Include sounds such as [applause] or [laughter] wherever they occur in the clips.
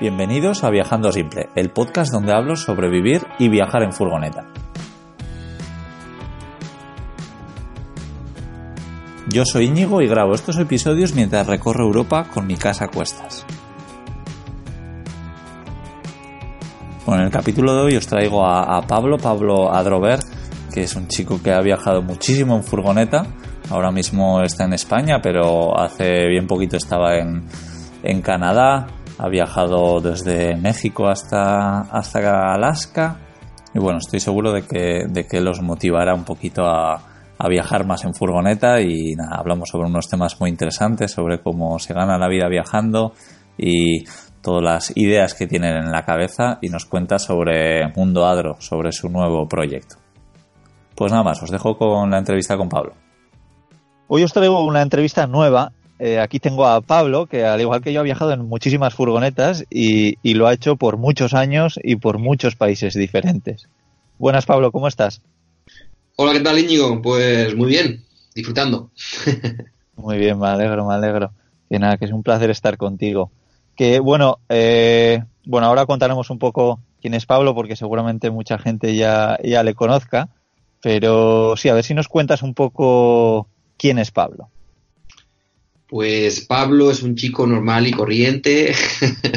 Bienvenidos a Viajando Simple, el podcast donde hablo sobre vivir y viajar en furgoneta. Yo soy Íñigo y grabo estos episodios mientras recorro Europa con mi casa a cuestas. Bueno, en el capítulo de hoy os traigo a, Pablo, Pablo Adrover, que es un chico que ha viajado muchísimo en furgoneta. Ahora mismo está en España, pero hace bien poquito estaba en, en Canadá, ha viajado desde México hasta, hasta Alaska y bueno, estoy seguro de que, de que los motivará un poquito a, viajar más en furgoneta y hablamos sobre unos temas muy interesantes, sobre cómo se gana la vida viajando y todas las ideas que tienen en la cabeza y nos cuenta sobre Mundo Adro, sobre su nuevo proyecto. Pues nada más, os dejo con la entrevista con Pablo. Hoy os traigo una entrevista nueva eh, aquí tengo a Pablo, que al igual que yo ha viajado en muchísimas furgonetas y, lo ha hecho por muchos años y por muchos países diferentes. Buenas, Pablo, ¿cómo estás? Hola, ¿qué tal, Íñigo? Pues muy bien, disfrutando. muy bien, me alegro, me alegro. Que nada, que es un placer estar contigo. Que bueno, eh, bueno, ahora contaremos un poco quién es Pablo, porque seguramente mucha gente ya, ya le conozca. Pero sí, a ver si nos cuentas un poco quién es Pablo. Pues Pablo es un chico normal y corriente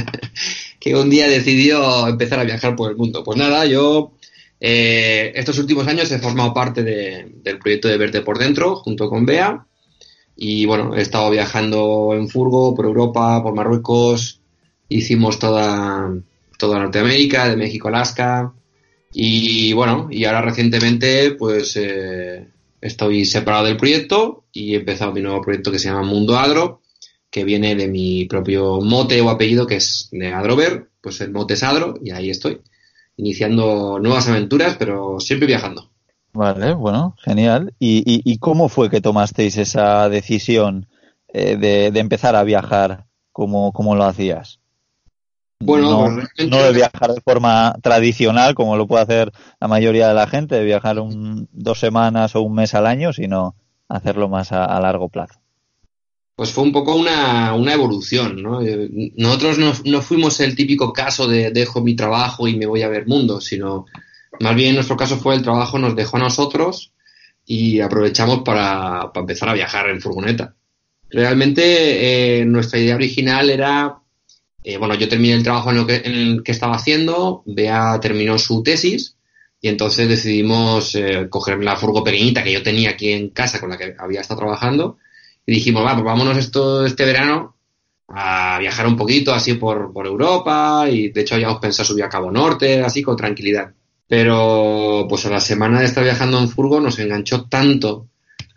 [laughs] que un día decidió empezar a viajar por el mundo. Pues nada, yo eh, estos últimos años he formado parte del proyecto de Verte por Dentro junto con Bea. Y bueno, he estado viajando en furgo por Europa, por Marruecos, hicimos toda, toda Norteamérica, de México a Alaska. Y bueno, y ahora recientemente pues eh, estoy separado del proyecto y he empezado mi nuevo proyecto que se llama Mundo Adro, que viene de mi propio mote o apellido que es de Adrover, pues el mote es Adro y ahí estoy, iniciando nuevas aventuras, pero siempre viajando. Vale, bueno, genial. ¿Y, cómo fue que tomasteis esa decisión eh, de, empezar a viajar? ¿Cómo, cómo lo hacías? Bueno, no, pues no, de viajar de forma tradicional como lo puede hacer la mayoría de la gente, de viajar un, dos semanas o un mes al año, sino hacerlo más a, largo plazo. Pues fue un poco una, una evolución, ¿no? Eh, nosotros no, no, fuimos el típico caso de dejo mi trabajo y me voy a ver mundo, sino más bien nuestro caso fue el trabajo nos dejó a nosotros y aprovechamos para, para empezar a viajar en furgoneta. Realmente eh, nuestra idea original era eh, bueno, yo terminé el trabajo en, lo que, en el que estaba haciendo, Bea terminó su tesis y entonces decidimos eh, coger la furgo pequeñita que yo tenía aquí en casa con la que había estado trabajando y dijimos, va, pues vámonos esto este verano a viajar un poquito así por, por Europa y de hecho habíamos pensado subir a Cabo Norte, así con tranquilidad. Pero pues a la semana de estar viajando en furgo nos enganchó tanto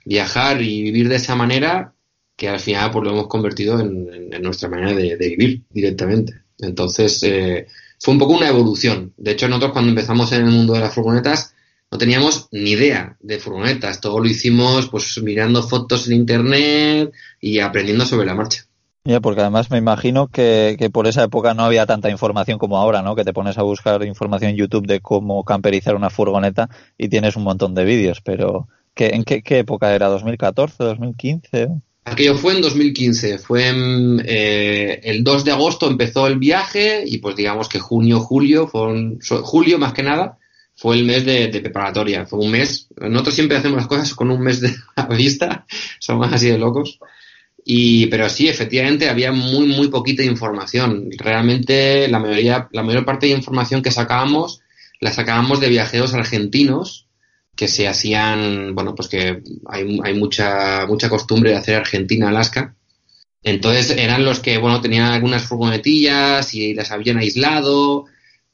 viajar y vivir de esa manera que al final pues lo hemos convertido en, nuestra manera de, vivir directamente. Entonces, eh, fue un poco una evolución. De hecho, nosotros cuando empezamos en el mundo de las furgonetas no teníamos ni idea de furgonetas. Todo lo hicimos pues mirando fotos en internet y aprendiendo sobre la marcha. Ya, porque además me imagino que, por esa época no había tanta información como ahora, ¿no? Que te pones a buscar información en YouTube de cómo camperizar una furgoneta y tienes un montón de vídeos, pero ¿en qué, qué época era? ¿2014, 2015? Aquello fue en 2015, fue en, eh, el 2 de agosto empezó el viaje y pues digamos que junio, julio, fue julio más que nada, fue el mes de, preparatoria, fue un mes, nosotros siempre hacemos las cosas con un mes de [laughs] vista, somos así de locos, y, pero sí, efectivamente había muy, muy poquita información, realmente la mayoría, la mayor parte de información que sacábamos la sacábamos de viajeros argentinos, que se hacían, bueno, pues que hay, hay mucha, mucha costumbre de hacer Argentina-Alaska. Entonces eran los que, bueno, tenían algunas furgonetillas y las habían aislado,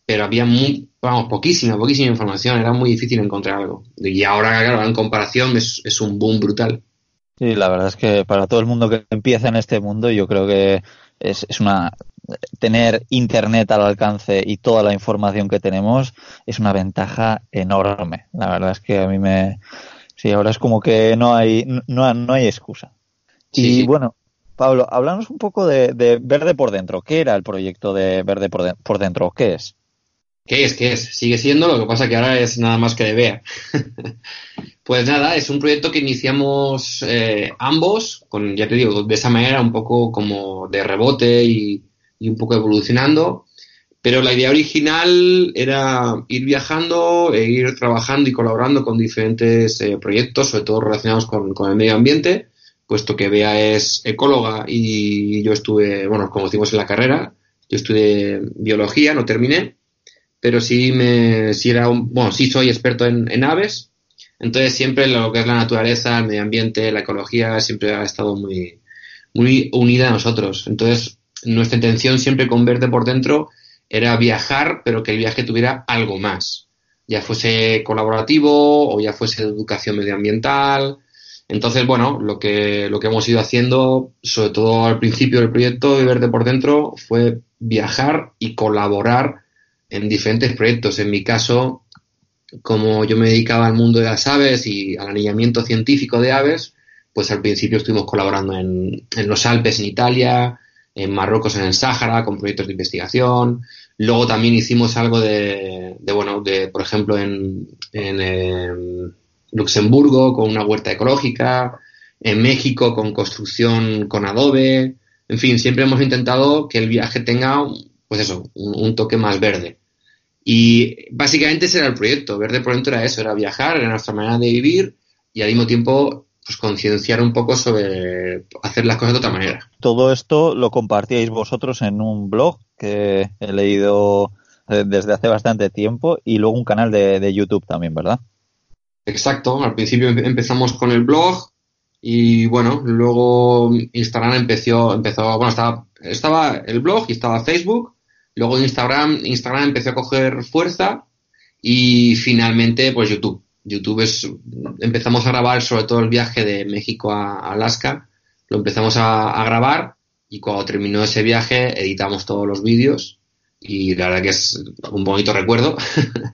pero había muy, vamos, poquísima, poquísima información, era muy difícil encontrar algo. Y ahora, claro, en comparación es, es un boom brutal. Sí, la verdad es que para todo el mundo que empieza en este mundo, yo creo que es, es una tener internet al alcance y toda la información que tenemos es una ventaja enorme. La verdad es que a mí me, sí, ahora es como que no hay, no, no hay excusa. y bueno, Pablo, háblanos un poco de, Verde por Dentro. ¿Qué era el proyecto de Verde por, por Dentro? ¿Qué es? ¿Qué es? ¿Qué es? Sigue siendo, lo que pasa que ahora es nada más que de vea. [laughs] pues nada, es un proyecto que iniciamos eh, ambos, con, ya te digo, de esa manera, un poco como de rebote y, un poco evolucionando. Pero la idea original era ir viajando e ir trabajando y colaborando con diferentes eh, proyectos, sobre todo relacionados con, el medio ambiente, puesto que Bea es ecóloga y yo estuve, bueno, como decimos en la carrera, yo estudié biología, no terminé, pero sí me, sí era un, bueno, sí soy experto en, aves, entonces siempre lo que es la naturaleza, el medio ambiente, la ecología, siempre ha estado muy, muy unida a nosotros. Entonces, nuestra intención siempre con Verde por dentro era viajar, pero que el viaje tuviera algo más. Ya fuese colaborativo o ya fuese educación medioambiental. Entonces, bueno, lo que, lo que hemos ido haciendo, sobre todo al principio del proyecto de Verde por Dentro, fue viajar y colaborar en diferentes proyectos. En mi caso, como yo me dedicaba al mundo de las aves y al anillamiento científico de aves, pues al principio estuvimos colaborando en, los Alpes en Italia, en Marruecos en el Sáhara con proyectos de investigación. Luego también hicimos algo de, bueno, de, por ejemplo, en, en em, Luxemburgo con una huerta ecológica, en México con construcción con adobe. En fin, siempre hemos intentado que el viaje tenga, pues eso, un toque más verde. Y básicamente ese era el proyecto. Verde por dentro era eso, era viajar, era nuestra manera de vivir y al mismo tiempo pues concienciar un poco sobre hacer las cosas de otra manera. Todo esto lo compartíais vosotros en un blog que he leído eh, desde hace bastante tiempo y luego un canal de, YouTube también, ¿verdad? Exacto, al principio empezamos con el blog y bueno, luego Instagram empezó, empezó bueno, estaba, estaba el blog y estaba Facebook Luego Instagram, Instagram empezó a coger fuerza y finalmente pues YouTube. YouTube es, empezamos a grabar sobre todo el viaje de México a Alaska, lo empezamos a, grabar y cuando terminó ese viaje editamos todos los vídeos y la verdad que es un bonito recuerdo.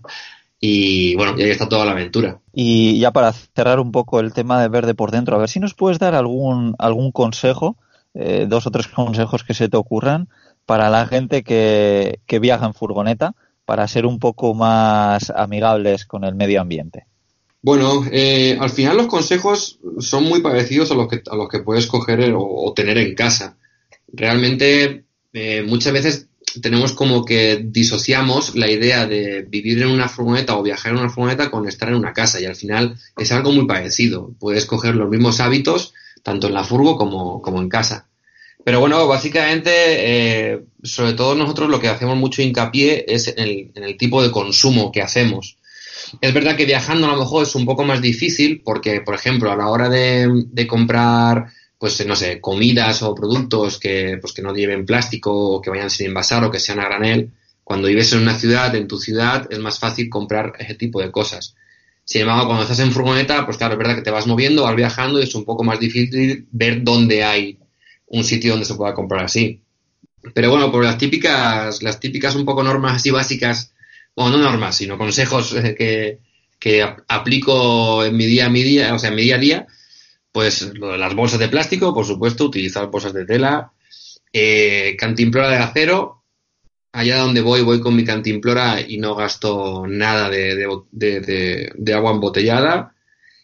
[laughs] y bueno, y ahí está toda la aventura. Y ya para cerrar un poco el tema de verde por dentro, a ver si nos puedes dar algún, algún consejo, eh, dos o tres consejos que se te ocurran para la gente que, viaja en furgoneta para ser un poco más amigables con el medio ambiente? Bueno, eh, al final los consejos son muy parecidos a los que, a los que puedes coger o, tener en casa. Realmente eh, muchas veces tenemos como que disociamos la idea de vivir en una furgoneta o viajar en una furgoneta con estar en una casa y al final es algo muy parecido. Puedes coger los mismos hábitos tanto en la furgo como, como en casa. Pero bueno, básicamente, eh, sobre todo nosotros lo que hacemos mucho hincapié es en el, tipo de consumo que hacemos. Es verdad que viajando a lo mejor es un poco más difícil porque, por ejemplo, a la hora de, comprar, pues no sé, comidas o productos que, pues, que no lleven plástico o que vayan sin envasar o que sean a granel, cuando vives en una ciudad, en tu ciudad, es más fácil comprar ese tipo de cosas. Sin embargo, cuando estás en furgoneta, pues claro, es verdad que te vas moviendo, vas viajando y es un poco más difícil ver dónde hay un sitio donde se pueda comprar así. Pero bueno, por las típicas, las típicas un poco normas así básicas, o no normas, sino consejos eh, que, que aplico en mi día a mi día, o sea, en mi día a día, pues lo de las bolsas de plástico, por supuesto, utilizar bolsas de tela, eh, cantimplora de acero, allá donde voy, voy con mi cantimplora y no gasto nada de, de, de agua embotellada.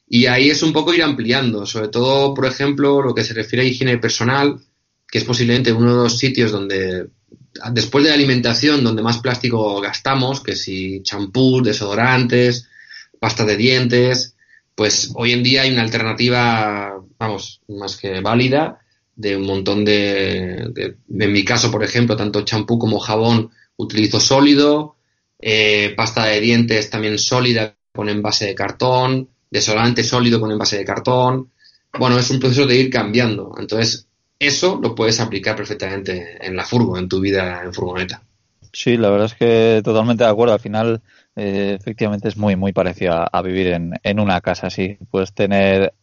Y ahí es un poco ir ampliando, sobre todo, por ejemplo, lo que se refiere a higiene personal, que es posiblemente uno de los sitios donde, después de la alimentación, donde más plástico gastamos, que si champú, desodorantes, pasta de dientes, pues hoy en día hay una alternativa, vamos, más que válida, de un montón de, en mi caso, por ejemplo, tanto champú como jabón utilizo sólido, eh, pasta de dientes también sólida con envase de cartón, desodorante sólido con envase de cartón. Bueno, es un proceso de ir cambiando. Entonces, eso lo puedes aplicar perfectamente en la furgo, en tu vida en furgoneta. Sí, la verdad es que totalmente de acuerdo. Al final, eh, efectivamente, es muy, muy parecido a, vivir en, una casa. Sí, puedes tener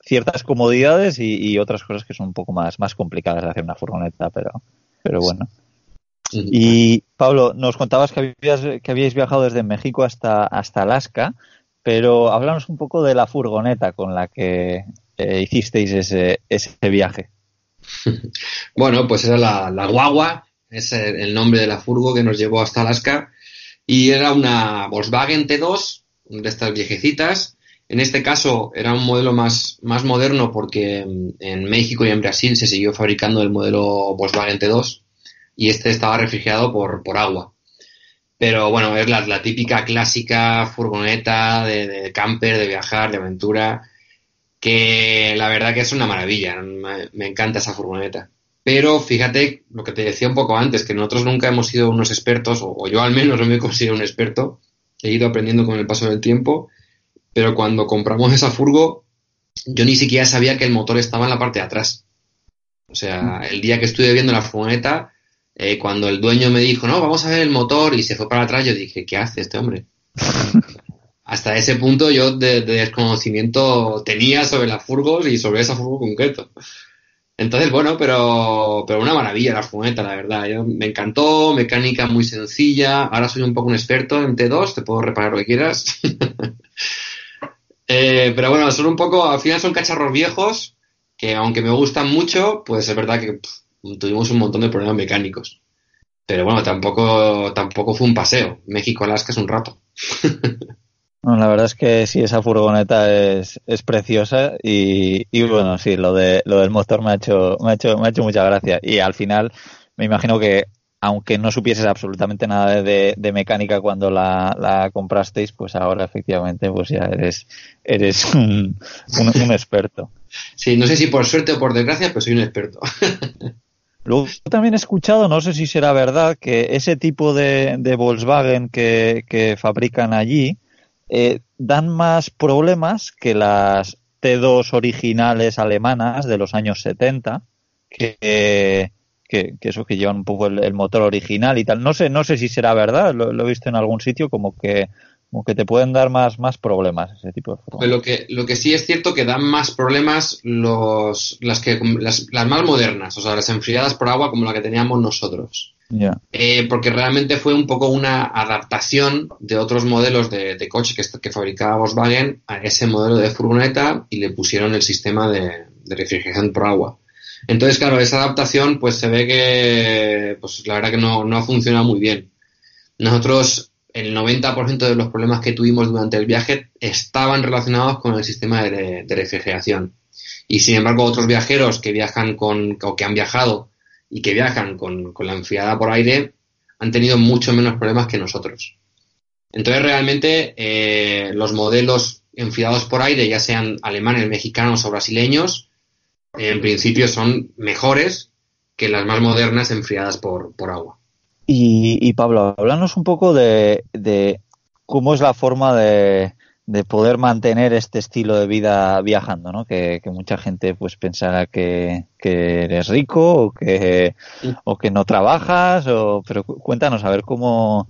ciertas comodidades y, otras cosas que son un poco más, más complicadas de hacer una furgoneta, pero, pero bueno. Y Pablo, nos contabas que, habías, que habíais viajado desde México hasta, hasta Alaska, pero háblanos un poco de la furgoneta con la que eh, hicisteis ese, ese viaje. [laughs] bueno, pues era la, guagua, es el nombre de la furgo que nos llevó hasta Alaska, y era una Volkswagen T2, de estas viejecitas. En este caso era un modelo más, más moderno porque en México y en Brasil se siguió fabricando el modelo Volkswagen T2 y este estaba refrigerado por, por agua. Pero bueno, es la, típica clásica furgoneta de, camper, de viajar, de aventura, que la verdad que es una maravilla, me, encanta esa furgoneta. Pero fíjate lo que te decía un poco antes, que nosotros nunca hemos sido unos expertos, o, yo al menos no me considero un experto, he ido aprendiendo con el paso del tiempo, pero cuando compramos esa furgo, yo ni siquiera sabía que el motor estaba en la parte de atrás. O sea, el día que estuve viendo la furgoneta, eh, cuando el dueño me dijo, no, vamos a ver el motor y se fue para atrás, yo dije, ¿qué hace este hombre? [laughs] Hasta ese punto yo de, desconocimiento tenía sobre las furgos y sobre esa furgo concreto. Entonces, bueno, pero, pero una maravilla la furgoneta, la verdad. me encantó, mecánica muy sencilla. Ahora soy un poco un experto en T2, te puedo reparar lo que quieras. [laughs] Eh, pero bueno, son un poco, al final son cacharros viejos que aunque me gustan mucho, pues es verdad que tuvimos un montón de problemas mecánicos. Pero bueno, tampoco, tampoco fue un paseo. México-Alaska es un rato. [laughs] la verdad es que sí, esa furgoneta es, es preciosa y, y, bueno, sí, lo, de, lo del motor me ha, hecho, me, ha hecho, me ha hecho mucha gracia. Y al final me imagino que aunque no supieses absolutamente nada de, de mecánica cuando la, la, comprasteis, pues ahora efectivamente pues ya eres, eres [laughs] un, un, un experto. Sí, no sé si por suerte o por desgracia, pero soy un experto. [laughs] Luego también he escuchado, no sé si será verdad, que ese tipo de, Volkswagen que, fabrican allí eh, dan más problemas que las T2 originales alemanas de los años 70, que, que, eso que llevan un poco el, motor original y tal. No sé, no sé si será verdad, lo, he visto en algún sitio como que como que te pueden dar más, más problemas ese tipo de formas. Lo que, lo que sí es cierto que dan más problemas los, las, que, las, las más modernas, o sea, las enfriadas por agua como la que teníamos nosotros. Eh, porque realmente fue un poco una adaptación de otros modelos de, de coche que, fabricaba Volkswagen a ese modelo de furgoneta y le pusieron el sistema de, de refrigeración por agua. Entonces, claro, esa adaptación pues se ve que pues la verdad que no, no ha funcionado muy bien. Nosotros el 90% de los problemas que tuvimos durante el viaje estaban relacionados con el sistema de, refrigeración. Y sin embargo, otros viajeros que viajan con, o que han viajado y que viajan con, la enfriada por aire han tenido mucho menos problemas que nosotros. Entonces, realmente, eh, los modelos enfriados por aire, ya sean alemanes, mexicanos o brasileños, en principio son mejores que las más modernas enfriadas por agua. Y, Pablo, háblanos un poco de, cómo es la forma de, poder mantener este estilo de vida viajando, ¿no? Que, mucha gente pues pensará que, eres rico o que, o que no trabajas, o, pero cuéntanos a ver cómo,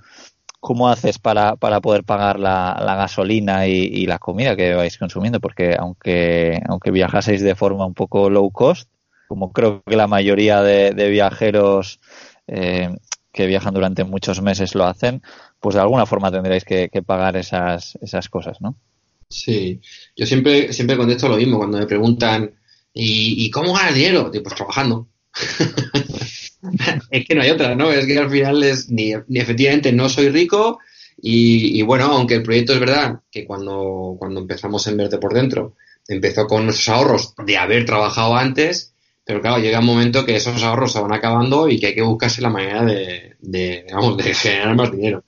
cómo haces para, para poder pagar la, gasolina y, la comida que vais consumiendo, porque aunque, aunque viajaseis de forma un poco low cost, como creo que la mayoría de, viajeros eh, que viajan durante muchos meses lo hacen, pues de alguna forma tendréis que, pagar esas, esas cosas, ¿no? Sí, yo siempre, siempre contesto lo mismo cuando me preguntan, ¿y, cómo ganas dinero? pues trabajando. [laughs] es que no hay otra, ¿no? Es que al final es, ni, efectivamente no soy rico y, bueno, aunque el proyecto es verdad que cuando, cuando empezamos en Verde por Dentro empezó con nuestros ahorros de haber trabajado antes, pero claro, llega un momento que esos ahorros se van acabando y que hay que buscarse la manera de, de, de generar más dinero.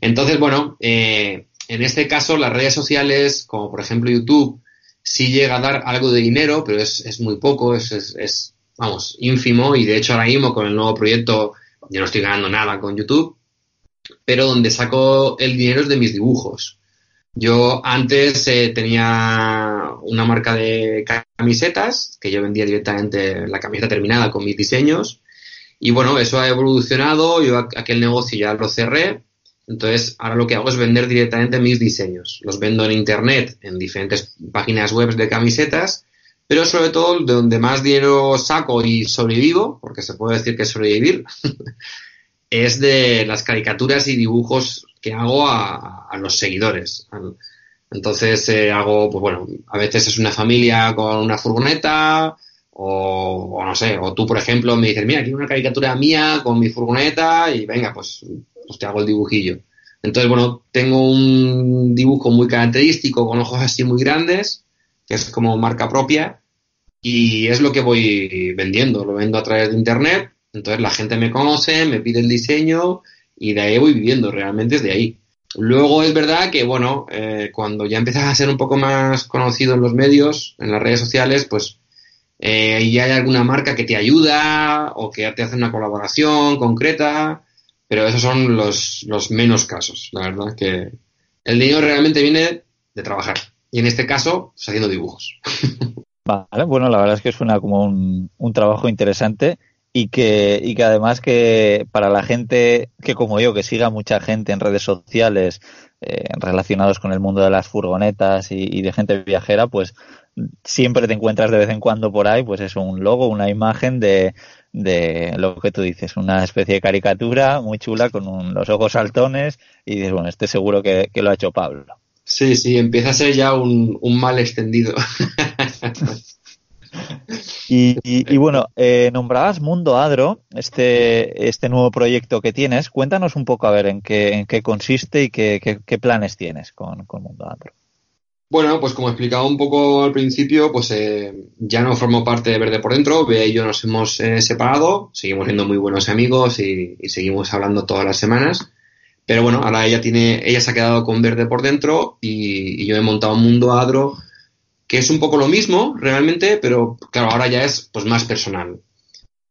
Entonces, bueno, eh, en este caso las redes sociales, como por ejemplo YouTube, sí llega a dar algo de dinero, pero es, es muy poco, es, es, vamos, ínfimo. Y de hecho ahora mismo con el nuevo proyecto yo no estoy ganando nada con YouTube, pero donde saco el dinero es de mis dibujos. Yo antes eh, tenía una marca de camisetas que yo vendía directamente la camiseta terminada con mis diseños. Y bueno, eso ha evolucionado, yo aquel negocio ya lo cerré, entonces ahora lo que hago es vender directamente mis diseños. Los vendo en internet, en diferentes páginas web de camisetas, pero sobre todo de donde más dinero saco y sobrevivo, porque se puede decir que sobrevivir, [laughs] es de las caricaturas y dibujos que hago a, los seguidores. Entonces eh, hago, pues bueno, a veces es una familia con una furgoneta, o, no sé, o tú, por ejemplo, me dices, mira, aquí una caricatura mía con mi furgoneta y venga, pues, pues te hago el dibujillo. Entonces, bueno, tengo un dibujo muy característico con ojos así muy grandes, que es como marca propia, y es lo que voy vendiendo, lo vendo a través de internet, entonces la gente me conoce, me pide el diseño y de ahí voy viviendo, realmente es de ahí. Luego es verdad que, bueno, eh, cuando ya empiezas a ser un poco más conocido en los medios, en las redes sociales, pues eh, y hay alguna marca que te ayuda o que te hace una colaboración concreta, pero esos son los, los menos casos. La verdad que el dinero realmente viene de trabajar y en este caso, pues, haciendo dibujos. [laughs] Vale, bueno, la verdad es que es una, como un, un trabajo interesante y que, y que además que para la gente que como yo, que siga mucha gente en redes sociales eh, relacionados con el mundo de las furgonetas y, y, de gente viajera, pues siempre te encuentras de vez en cuando por ahí, pues es un logo, una imagen de, de lo que tú dices, una especie de caricatura muy chula con los ojos saltones y dices, bueno, este seguro que, lo ha hecho Pablo. Sí, sí, empieza a ser ya un, mal extendido. [laughs] y, y, bueno, eh, nombrabas Mundo Adro, este, este nuevo proyecto que tienes. Cuéntanos un poco a ver en qué, en qué consiste y qué, qué, planes tienes con, con Mundo Adro. Bueno, pues como explicaba un poco al principio, pues eh, ya no formo parte de Verde por Dentro, Bea y yo nos hemos eh, separado, seguimos siendo muy buenos amigos y, seguimos hablando todas las semanas, pero bueno, ahora ella tiene, ella se ha quedado con Verde por Dentro y, y yo he montado un mundo Adro que es un poco lo mismo realmente, pero claro, ahora ya es pues más personal.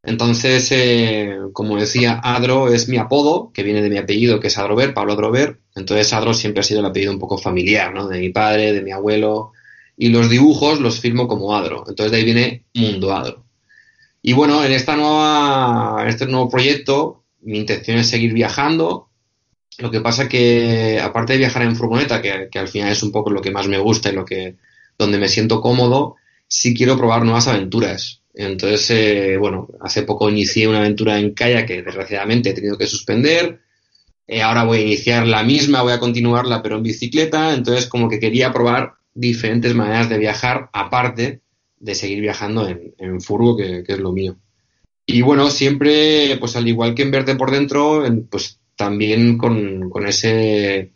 Entonces, eh, como decía, Adro es mi apodo, que viene de mi apellido, que es Adrover, Pablo Adrover. Entonces, Adro siempre ha sido el apellido un poco familiar, ¿no? De mi padre, de mi abuelo. Y los dibujos los firmo como Adro. Entonces, de ahí viene Mundo Adro. Y bueno, en, esta nueva, en este nuevo proyecto, mi intención es seguir viajando. Lo que pasa que, aparte de viajar en furgoneta, que, que al final es un poco lo que más me gusta y lo que, donde me siento cómodo, sí quiero probar nuevas aventuras entonces, eh, bueno, hace poco inicié una aventura en kayak que desgraciadamente he tenido que suspender. Eh, ahora voy a iniciar la misma, voy a continuarla, pero en bicicleta. Entonces, como que quería probar diferentes maneras de viajar, aparte de seguir viajando en, en furgo, que, es lo mío. Y bueno, siempre, pues al igual que en verte por dentro, pues también con, con ese,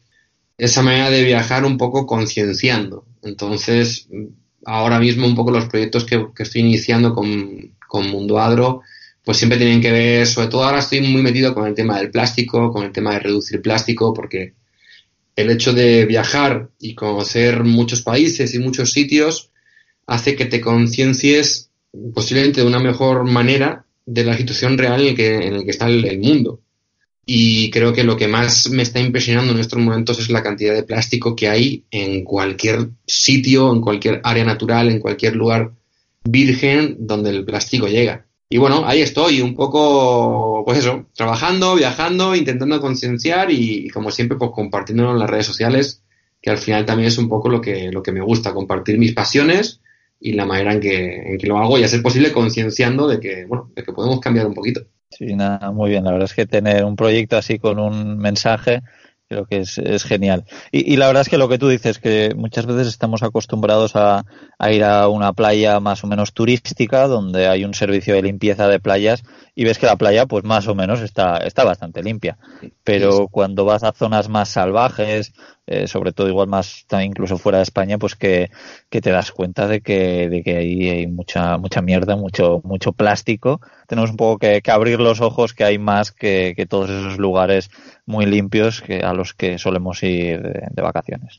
esa manera de viajar un poco concienciando. Entonces, ahora mismo un poco los proyectos que, estoy iniciando con, Mundo Adro, pues siempre tienen que ver, sobre todo ahora estoy muy metido con el tema del plástico, con el tema de reducir plástico, porque el hecho de viajar y conocer muchos países y muchos sitios hace que te conciencies posiblemente de una mejor manera de la situación real en el que, en que está el mundo. Y creo que lo que más me está impresionando en estos momentos es la cantidad de plástico que hay en cualquier sitio, en cualquier área natural, en cualquier lugar virgen donde el plástico llega. Y bueno, ahí estoy, un poco, pues eso, trabajando, viajando, intentando concienciar y, como siempre, pues compartiéndolo en las redes sociales, que al final también es un poco lo que, lo que me gusta, compartir mis pasiones y la manera en que, en que lo hago y a ser posible concienciando de que, bueno, de que podemos cambiar un poquito. Sí, nada, muy bien. La verdad es que tener un proyecto así con un mensaje creo que es, es genial. Y, y, la verdad es que lo que tú dices, que muchas veces estamos acostumbrados a, a, ir a una playa más o menos turística, donde hay un servicio de limpieza de playas, y ves que la playa, pues más o menos está, está bastante limpia. Pero cuando vas a zonas más salvajes, eh, sobre todo igual más incluso fuera de España, pues que, que te das cuenta de que, de que ahí hay mucha, mucha mierda, mucho, mucho plástico. Tenemos un poco que, que abrir los ojos que hay más que, que, todos esos lugares muy limpios que a los que solemos ir de, vacaciones.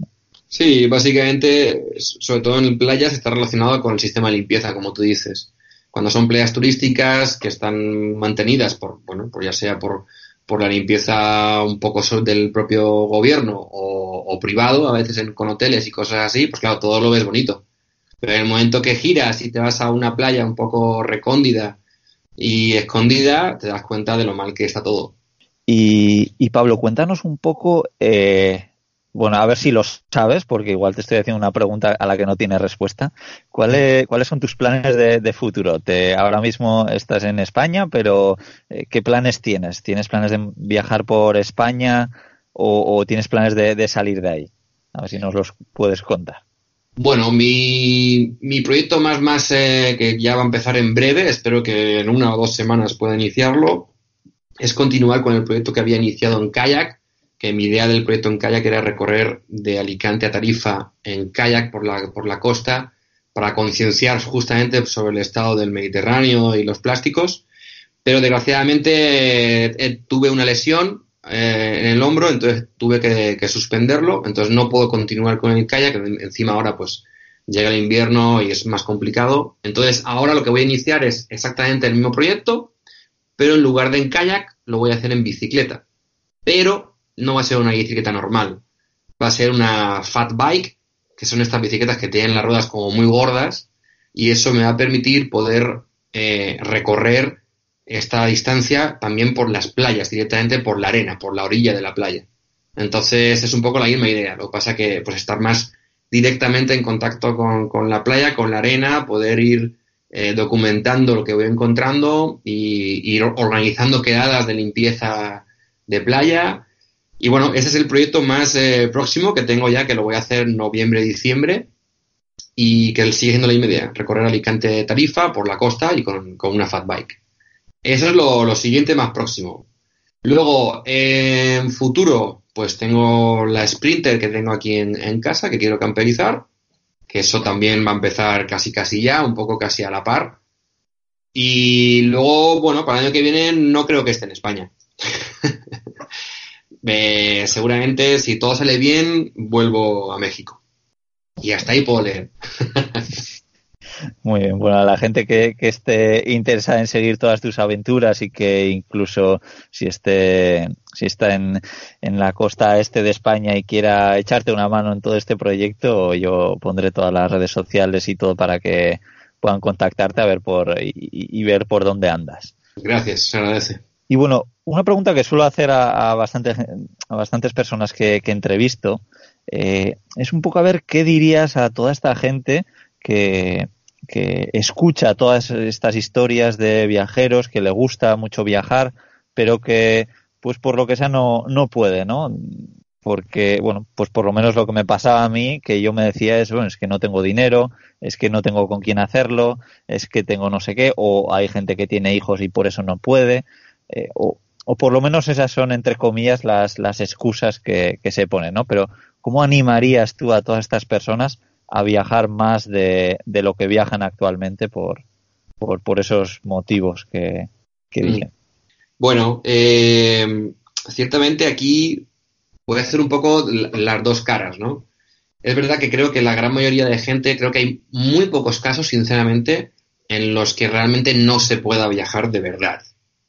Sí, básicamente, sobre todo en playas, está relacionado con el sistema de limpieza, como tú dices cuando son playas turísticas que están mantenidas por, bueno, por ya sea por, por la limpieza un poco del propio gobierno o, privado, a veces en, con hoteles y cosas así, pues claro, todo lo ves bonito. Pero en el momento que giras y te vas a una playa un poco recóndida y escondida, te das cuenta de lo mal que está todo. Y, y Pablo, cuéntanos un poco eh, bueno, a ver si lo sabes, porque igual te estoy haciendo una pregunta a la que no tienes respuesta. ¿Cuáles, ¿cuáles son tus planes de, futuro? Te, ahora mismo estás en España, pero eh, ¿qué planes tienes? ¿Tienes planes de viajar por España o, tienes planes de, salir de ahí? A ver si nos los puedes contar. Bueno, mi, mi proyecto más, más eh, que ya va a empezar en breve, espero que en una o dos semanas pueda iniciarlo, es continuar con el proyecto que había iniciado en kayak, que mi idea del proyecto en kayak era recorrer de Alicante a Tarifa en kayak por la, por la costa para concienciar justamente sobre el estado del Mediterráneo y los plásticos. Pero desgraciadamente eh, tuve una lesión eh, en el hombro, entonces tuve que, suspenderlo, entonces no puedo continuar con el kayak, encima ahora pues llega el invierno y es más complicado. Entonces ahora lo que voy a iniciar es exactamente el mismo proyecto, pero en lugar de en kayak lo voy a hacer en bicicleta. Pero no va a ser una bicicleta normal, va a ser una fat bike, que son estas bicicletas que tienen las ruedas como muy gordas, y eso me va a permitir poder eh, recorrer esta distancia también por las playas, directamente por la arena, por la orilla de la playa. Entonces es un poco la misma idea. Lo que pasa que pues estar más directamente en contacto con, la playa, con la arena, poder ir eh, documentando lo que voy encontrando y ir organizando quedadas de limpieza de playa y bueno, ese es el proyecto más eh, próximo que tengo ya, que lo voy a hacer en noviembre, diciembre, y que sigue siendo la idea, recorrer Alicante Tarifa por la costa y con, una fat bike. Eso es lo, siguiente más próximo. Luego, en futuro, pues tengo la Sprinter que tengo aquí en, casa, que quiero camperizar, que eso también va a empezar casi casi ya, un poco casi a la par. Y luego, bueno, para el año que viene no creo que esté en España. [laughs] seguramente, si todo sale bien, vuelvo a México. Y hasta ahí puedo leer. Muy bien, bueno, a la gente que, esté interesada en seguir todas tus aventuras y que incluso si esté si está en, en, la costa este de España y quiera echarte una mano en todo este proyecto, yo pondré todas las redes sociales y todo para que puedan contactarte a ver por y, ver por dónde andas. Gracias, se agradece. Y bueno, una pregunta que suelo hacer a, a, a bastantes personas que, que entrevisto eh, es un poco a ver qué dirías a toda esta gente que, que escucha todas estas historias de viajeros, que le gusta mucho viajar, pero que, pues por lo que sea, no, no puede, ¿no? Porque, bueno, pues por lo menos lo que me pasaba a mí, que yo me decía es, bueno, es que no tengo dinero, es que no tengo con quién hacerlo, es que tengo no sé qué, o hay gente que tiene hijos y por eso no puede. Eh, o, por lo menos esas son, entre comillas, las, las excusas que, se ponen, ¿no? Pero, ¿cómo animarías tú a todas estas personas a viajar más de, lo que viajan actualmente por, por, esos motivos que, que mm. dicen? Bueno, eh, ciertamente aquí voy a hacer un poco las dos caras, ¿no? Es verdad que creo que la gran mayoría de gente, creo que hay muy pocos casos, sinceramente, en los que realmente no se pueda viajar de verdad.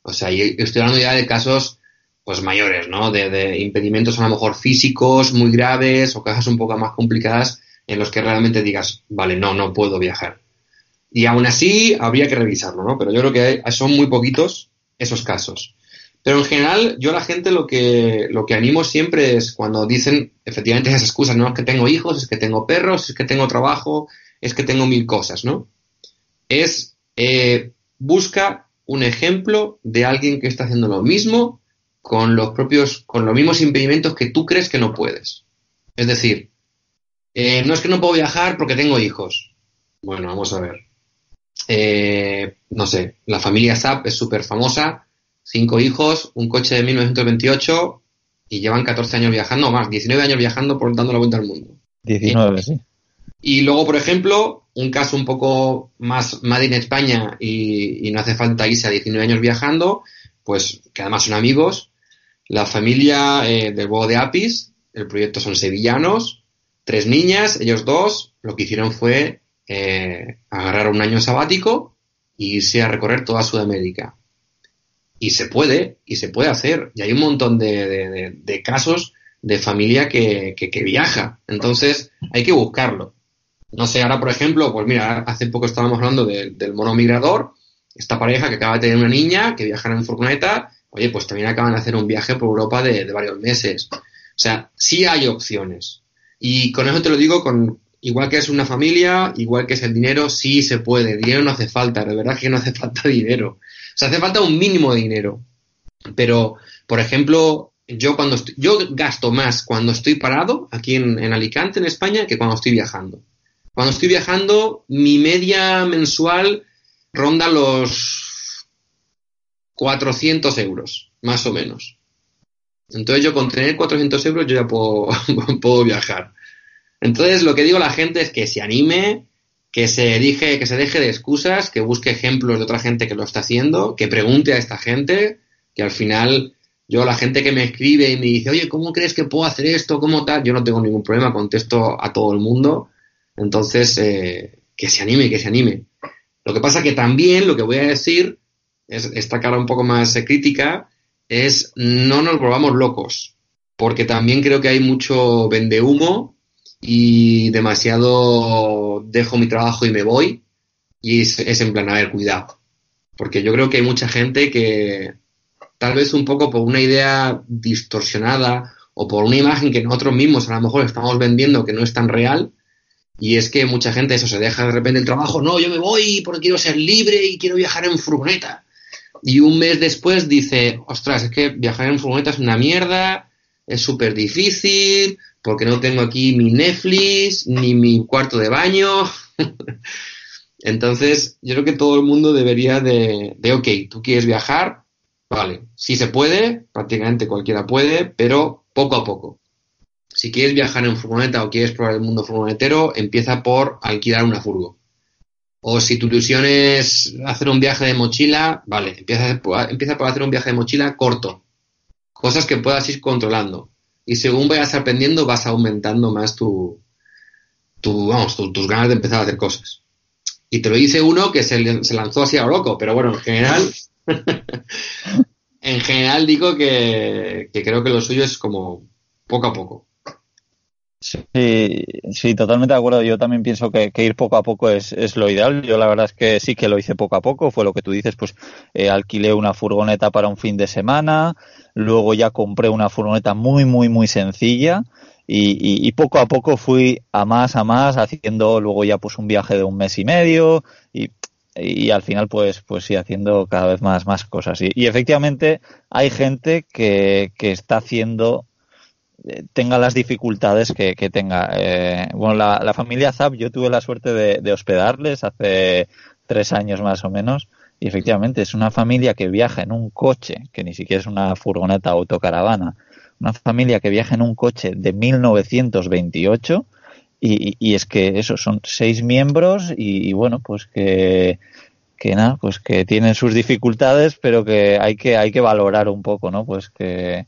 O sea, yo estoy hablando ya de casos pues mayores, ¿no? De, impedimentos a lo mejor físicos muy graves o casos un poco más complicadas en los que realmente digas, vale, no, no puedo viajar. Y aún así habría que revisarlo, ¿no? Pero yo creo que son muy poquitos esos casos. Pero en general, yo a la gente lo que, lo que animo siempre es cuando dicen efectivamente esas excusas, ¿no? Es que tengo hijos, es que tengo perros, es que tengo trabajo, es que tengo mil cosas, ¿no? Es eh, busca un ejemplo de alguien que está haciendo lo mismo con los propios, con los mismos impedimentos que tú crees que no puedes. Es decir, eh, no es que no puedo viajar porque tengo hijos. Bueno, vamos a ver. Eh, no sé, la familia Zap es súper famosa, cinco hijos, un coche de 1928 y llevan 14 años viajando, más, 19 años viajando por dando la vuelta al mundo. 19, sí. Y luego, por ejemplo, un caso un poco más Made in España y, no hace falta irse a 19 años viajando, pues que además son amigos. La familia eh, del Bobo de Apis, el proyecto son sevillanos, tres niñas, ellos dos, lo que hicieron fue eh, agarrar un año sabático e irse a recorrer toda Sudamérica. Y se puede, y se puede hacer. Y hay un montón de, casos de familia que viaja. Entonces hay que buscarlo. No sé, ahora por ejemplo, pues mira, hace poco estábamos hablando del mono migrador, esta pareja que acaba de tener una niña, que viaja en furgoneta, oye, pues también acaban de hacer un viaje por Europa de, varios meses. sea, sí hay opciones. Y con eso te lo digo, con igual que es una familia, igual que es el dinero, sí se puede. Dinero no hace falta, de verdad que no hace falta [laughs] dinero. O sea, hace falta un mínimo de dinero. Pero, por ejemplo, yo cuando yo gasto más cuando estoy parado aquí en, Alicante, en España, que cuando estoy viajando. Cuando estoy viajando, mi media mensual ronda los 400 euros, más o menos. Entonces yo con tener 400 euros yo ya puedo, [laughs] puedo viajar. Entonces lo que digo a la gente es que se anime, que se, dije, que se deje de excusas, que busque ejemplos de otra gente que lo está haciendo, que pregunte a esta gente, que al final yo la gente que me escribe y me dice, oye, ¿cómo crees que puedo hacer esto? ¿Cómo tal? Yo no tengo ningún problema, contesto a todo el mundo. Entonces, eh, que se anime, que se anime. Lo que pasa que también lo que voy a decir, es esta cara un poco más crítica, es no nos volvamos locos, porque también creo que hay mucho vende humo y demasiado dejo mi trabajo y me voy y es, es en plan, a ver, cuidado, porque yo creo que hay mucha gente que tal vez un poco por una idea distorsionada o por una imagen que nosotros mismos a lo mejor estamos vendiendo que no es tan real, y es que mucha gente eso se deja de repente el trabajo, no, yo me voy porque quiero ser libre y quiero viajar en furgoneta. Y un mes después dice, ostras, es que viajar en furgoneta es una mierda, es súper difícil, porque no tengo aquí mi Netflix, ni mi cuarto de baño. [laughs] Entonces, yo creo que todo el mundo debería de, de, ok, tú quieres viajar, vale, si se puede, prácticamente cualquiera puede, pero poco a poco. Si quieres viajar en furgoneta o quieres probar el mundo furgonetero, empieza por alquilar una furgo. O si tu ilusión es hacer un viaje de mochila, vale, empieza, empieza por hacer un viaje de mochila corto. Cosas que puedas ir controlando. Y según vayas aprendiendo, vas aumentando más tu, tu vamos, tus ganas de empezar a hacer cosas. Y te lo dice uno que se, lanzó así a lo loco, pero bueno, en general, [laughs] en general digo que creo que lo suyo es como poco a poco. Sí, sí, totalmente de acuerdo. Yo también pienso que, ir poco a poco es, es, lo ideal. Yo la verdad es que sí que lo hice poco a poco. Fue lo que tú dices, pues eh, alquilé una furgoneta para un fin de semana, luego ya compré una furgoneta muy, muy, muy sencilla y, y, poco a poco fui a más, a más, haciendo luego ya pues un viaje de un mes y medio y, y al final pues, pues sí, haciendo cada vez más, más cosas. Y, y efectivamente hay gente que, que está haciendo tenga las dificultades que, tenga. Eh, bueno, la, familia Zap, yo tuve la suerte de, hospedarles hace tres años más o menos, y efectivamente es una familia que viaja en un coche, que ni siquiera es una furgoneta autocaravana, una familia que viaja en un coche de 1928, y, y es que eso, son seis miembros, y, y bueno, pues que que nada, pues que tienen sus dificultades, pero que hay que hay que valorar un poco, ¿no? Pues que,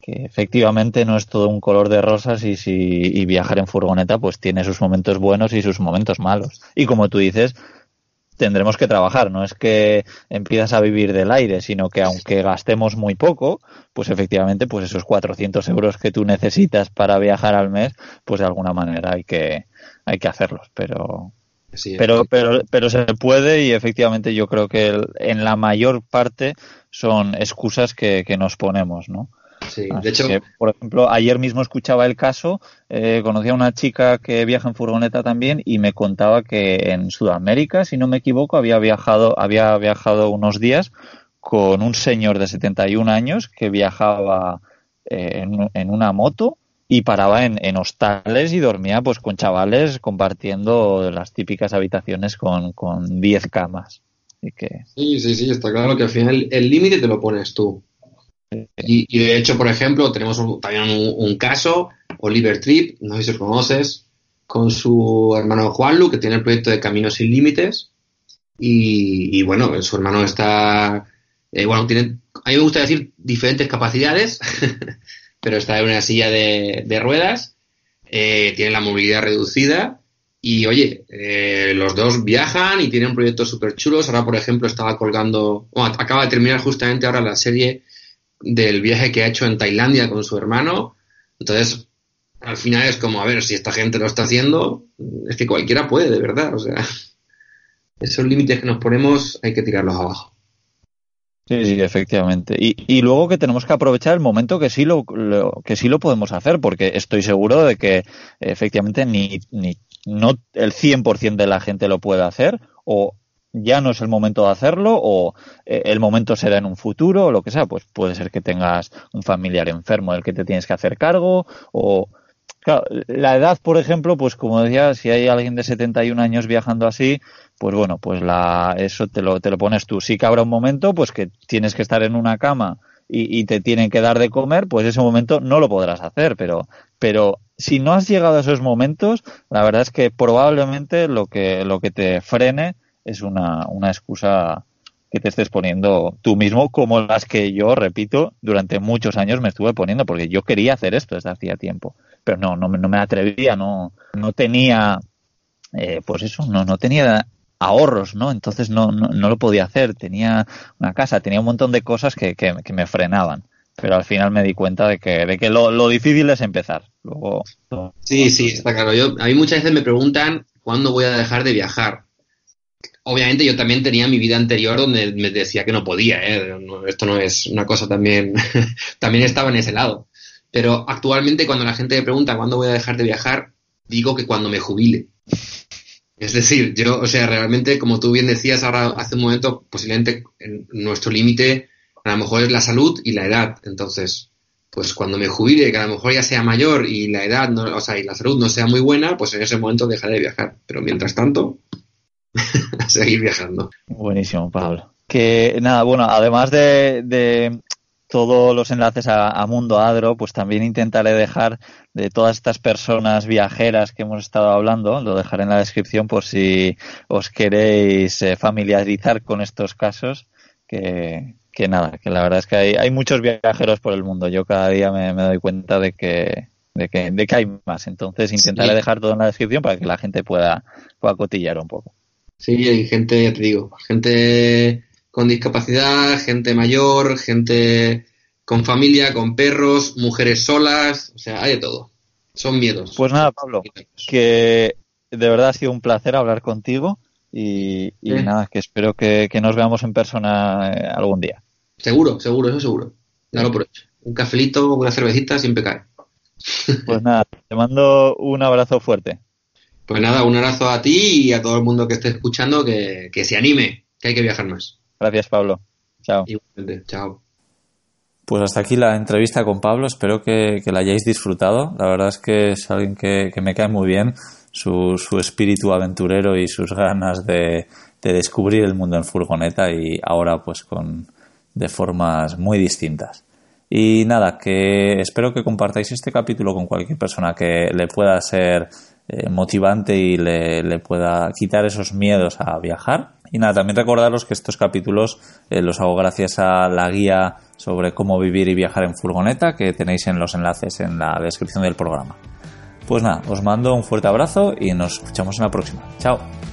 que efectivamente no es todo un color de rosas y, si, y viajar en furgoneta pues tiene sus momentos buenos y sus momentos malos. Y como tú dices, tendremos que trabajar, no es que empiezas a vivir del aire, sino que aunque gastemos muy poco, pues efectivamente pues esos 400 euros que tú necesitas para viajar al mes, pues de alguna manera hay que, hay que hacerlos, pero... pero, pero, pero se puede y efectivamente yo creo que en la mayor parte son excusas que, que nos ponemos, ¿no? Sí, de hecho. por ejemplo, ayer mismo escuchaba el caso, eh, conocí a una chica que viaja en furgoneta también y me contaba que en Sudamérica, si no me equivoco, había viajado, había viajado unos días con un señor de 71 años que viajaba eh, en, una moto y paraba en, en, hostales y dormía pues con chavales compartiendo las típicas habitaciones con, con 10 camas. que... Sí, sí, sí, está claro que al final el límite te lo pones tú. Y, de hecho, por ejemplo, tenemos también un, caso, Oliver Tripp, no sé si os conoces, con su hermano Juanlu, que tiene el proyecto de Caminos sin Límites. Y, bueno, su hermano está, eh, bueno, tiene, a mí me gusta decir diferentes capacidades, [laughs] pero está en una silla de, ruedas, eh, tiene la movilidad reducida y oye, eh, los dos viajan y tienen proyectos súper chulos. Ahora, por ejemplo, estaba colgando, bueno, acaba de terminar justamente ahora la serie del viaje que ha hecho en Tailandia con su hermano. Entonces, al final es como, a ver, si esta gente lo está haciendo, es que cualquiera puede, de verdad. O sea, [laughs] esos límites que nos ponemos hay que tirarlos abajo. Sí, sí, efectivamente. Y, luego que tenemos que aprovechar el momento que sí lo, que sí lo podemos hacer, porque estoy seguro de que efectivamente ni, ni no el 100% de la gente lo puede hacer o ya no es el momento de hacerlo o eh, el momento será en un futuro o lo que sea, pues puede ser que tengas un familiar enfermo del que te tienes que hacer cargo o claro, la edad, por ejemplo, pues como decía, si hay alguien de 71 años viajando así, pues bueno, pues la eso te lo te lo pones tú. Sí que habrá un momento pues que tienes que estar en una cama y, y te tienen que dar de comer, pues ese momento no lo podrás hacer, pero pero si no has llegado a esos momentos, la verdad es que probablemente lo que lo que te frene es una, una excusa que te estés poniendo tú mismo, como las que yo, repito, durante muchos años me estuve poniendo, porque yo quería hacer esto desde hacía tiempo, pero no, no, no me atrevía, no, no tenía, eh, pues eso, no, no tenía ahorros, ¿no? Entonces no, no, no, lo podía hacer, tenía una casa, tenía un montón de cosas que, que, me frenaban. Pero al final me di cuenta de que, de que lo, lo difícil es empezar. Luego, sí, sí, está claro. Yo, a mí muchas veces me preguntan cuándo voy a dejar de viajar obviamente yo también tenía mi vida anterior donde me decía que no podía, ¿eh? esto no es una cosa también, [laughs] también estaba en ese lado. Pero actualmente cuando la gente me pregunta cuándo voy a dejar de viajar, digo que cuando me jubile. Es decir, yo, o sea, realmente, como tú bien decías ahora hace un momento, posiblemente nuestro límite a lo mejor es la salud y la edad. Entonces, pues cuando me jubile, que a lo mejor ya sea mayor y la edad, no, o sea, y la salud no sea muy buena, pues en ese momento dejaré de viajar. Pero mientras tanto, [laughs] a seguir viajando. Buenísimo, Pablo. Que nada, bueno, además de, todos los enlaces a, Mundo Adro, pues también intentaré dejar de todas estas personas viajeras que hemos estado hablando, lo dejaré en la descripción por si os queréis eh, familiarizar con estos casos, que, que, nada, que la verdad es que hay, hay muchos viajeros por el mundo. Yo cada día me, doy cuenta de que, de que, de que hay más. Entonces intentaré dejar todo en la descripción para que la gente pueda, pueda cotillar un poco. Sí, hay gente, ya te digo, gente con discapacidad, gente mayor, gente con familia, con perros, mujeres solas, o sea, hay de todo. Son miedos. Pues nada, Pablo, que de verdad ha sido un placer hablar contigo y, nada, que espero que, nos veamos en persona eh, algún día. Seguro, seguro, eso seguro. Dalo por hecho. Un cafelito, una cervecita siempre cae. Pues nada, te mando un abrazo fuerte. Pues nada, un abrazo a ti y a todo el mundo que esté escuchando que, se anime, que hay que viajar más. Gracias, Pablo. Chao. Igualmente, chao. Pues hasta aquí la entrevista con Pablo. Espero que, la hayáis disfrutado. La verdad es que es alguien que, me cae muy bien. Su, su, espíritu aventurero y sus ganas de, de, descubrir el mundo en furgoneta y ahora pues con de formas muy distintas. Y nada, que espero que compartáis este capítulo con cualquier persona que le pueda ser eh, motivante y le, pueda quitar esos miedos a viajar. Y nada, también recordaros que estos capítulos eh, los hago gracias a la guía sobre cómo vivir y viajar en furgoneta que tenéis en los enlaces en la descripción del programa. Pues nada, os mando un fuerte abrazo y nos escuchamos en la próxima. Chao.